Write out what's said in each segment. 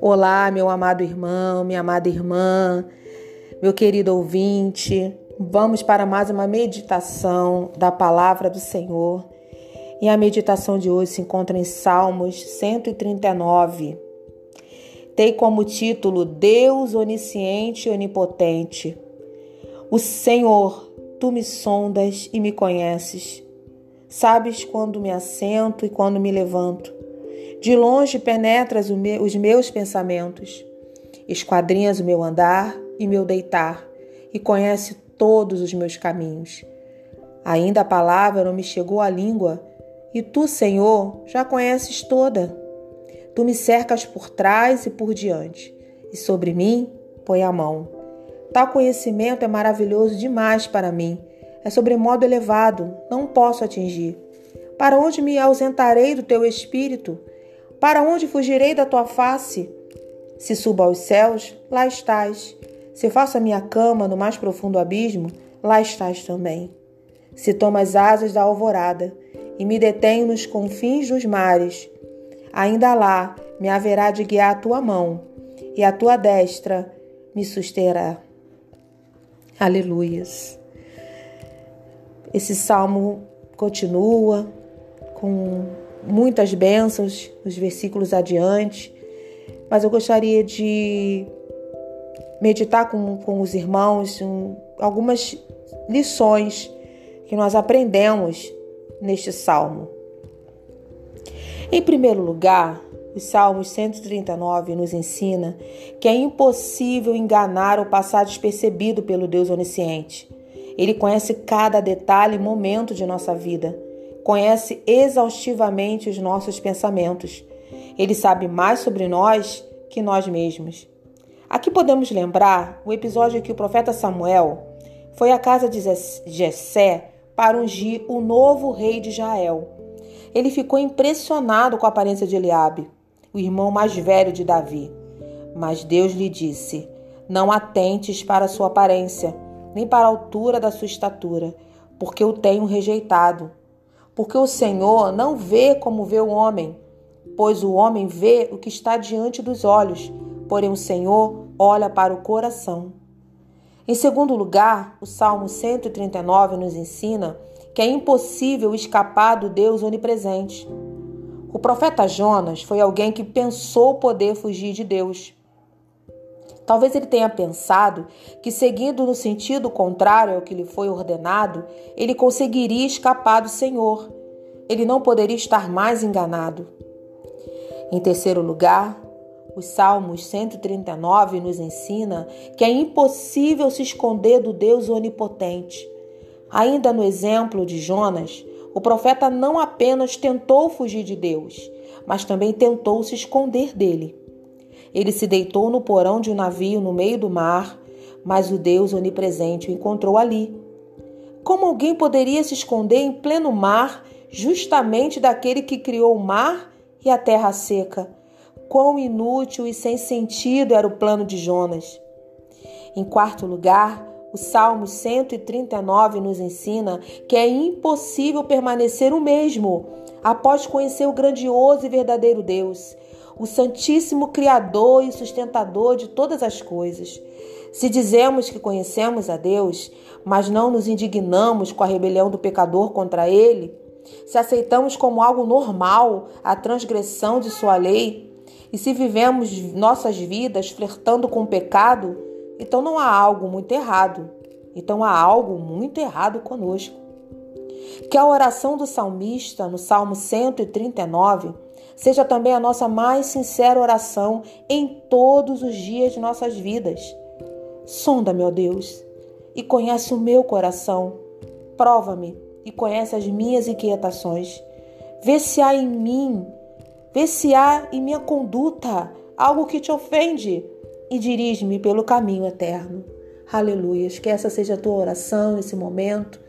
Olá, meu amado irmão, minha amada irmã, meu querido ouvinte. Vamos para mais uma meditação da palavra do Senhor. E a meditação de hoje se encontra em Salmos 139. Tem como título Deus onisciente e onipotente. O Senhor, tu me sondas e me conheces. Sabes quando me assento e quando me levanto. De longe penetras os meus pensamentos. Esquadrinhas o meu andar e meu deitar, e conhece todos os meus caminhos. Ainda a palavra não me chegou à língua, e tu, Senhor, já conheces toda. Tu me cercas por trás e por diante, e sobre mim põe a mão. Tal conhecimento é maravilhoso demais para mim, é sobremodo elevado, não posso atingir. Para onde me ausentarei do teu espírito? Para onde fugirei da tua face? Se subo aos céus, lá estás. Se faço a minha cama no mais profundo abismo, lá estás também. Se tomo as asas da alvorada e me detenho nos confins dos mares, ainda lá me haverá de guiar a tua mão, e a tua destra me susterá. Aleluias. Esse salmo continua com muitas bênçãos nos versículos adiante, mas eu gostaria de meditar com, com os irmãos um, algumas lições que nós aprendemos neste salmo. Em primeiro lugar, o Salmos 139 nos ensina que é impossível enganar ou passar despercebido pelo Deus onisciente. Ele conhece cada detalhe e momento de nossa vida, conhece exaustivamente os nossos pensamentos. Ele sabe mais sobre nós que nós mesmos. Aqui podemos lembrar o episódio em que o profeta Samuel foi à casa de Jessé para ungir o novo rei de Israel. Ele ficou impressionado com a aparência de Eliabe o irmão mais velho de Davi. Mas Deus lhe disse: Não atentes para a sua aparência, nem para a altura da sua estatura, porque o tenho rejeitado. Porque o Senhor não vê como vê o homem, pois o homem vê o que está diante dos olhos, porém o Senhor olha para o coração. Em segundo lugar, o Salmo 139 nos ensina que é impossível escapar do Deus onipresente. O profeta Jonas foi alguém que pensou poder fugir de Deus. Talvez ele tenha pensado que, seguindo no sentido contrário ao que lhe foi ordenado, ele conseguiria escapar do Senhor. Ele não poderia estar mais enganado. Em terceiro lugar, os Salmos 139 nos ensina que é impossível se esconder do Deus onipotente. Ainda no exemplo de Jonas, o profeta não apenas tentou fugir de Deus, mas também tentou se esconder dele. Ele se deitou no porão de um navio no meio do mar, mas o Deus onipresente o encontrou ali. Como alguém poderia se esconder em pleno mar, justamente daquele que criou o mar e a terra seca? Quão inútil e sem sentido era o plano de Jonas. Em quarto lugar, o Salmo 139 nos ensina que é impossível permanecer o mesmo após conhecer o grandioso e verdadeiro Deus, o Santíssimo Criador e sustentador de todas as coisas. Se dizemos que conhecemos a Deus, mas não nos indignamos com a rebelião do pecador contra ele, se aceitamos como algo normal a transgressão de sua lei, e se vivemos nossas vidas flertando com o pecado, então não há algo muito errado. Então há algo muito errado conosco. Que a oração do salmista no Salmo 139 seja também a nossa mais sincera oração em todos os dias de nossas vidas. Sonda, meu Deus, e conhece o meu coração. Prova-me e conhece as minhas inquietações. Vê se há em mim, vê se há em minha conduta algo que te ofende e dirige-me pelo caminho eterno. Aleluias. Que essa seja a tua oração nesse momento.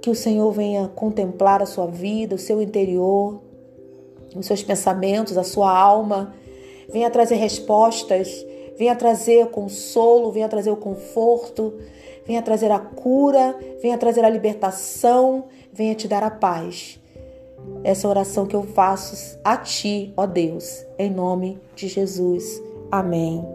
Que o Senhor venha contemplar a sua vida, o seu interior, os seus pensamentos, a sua alma. Venha trazer respostas, venha trazer consolo, venha trazer o conforto, venha trazer a cura, venha trazer a libertação, venha te dar a paz. essa oração que eu faço a Ti, ó Deus, em nome de Jesus. Amém.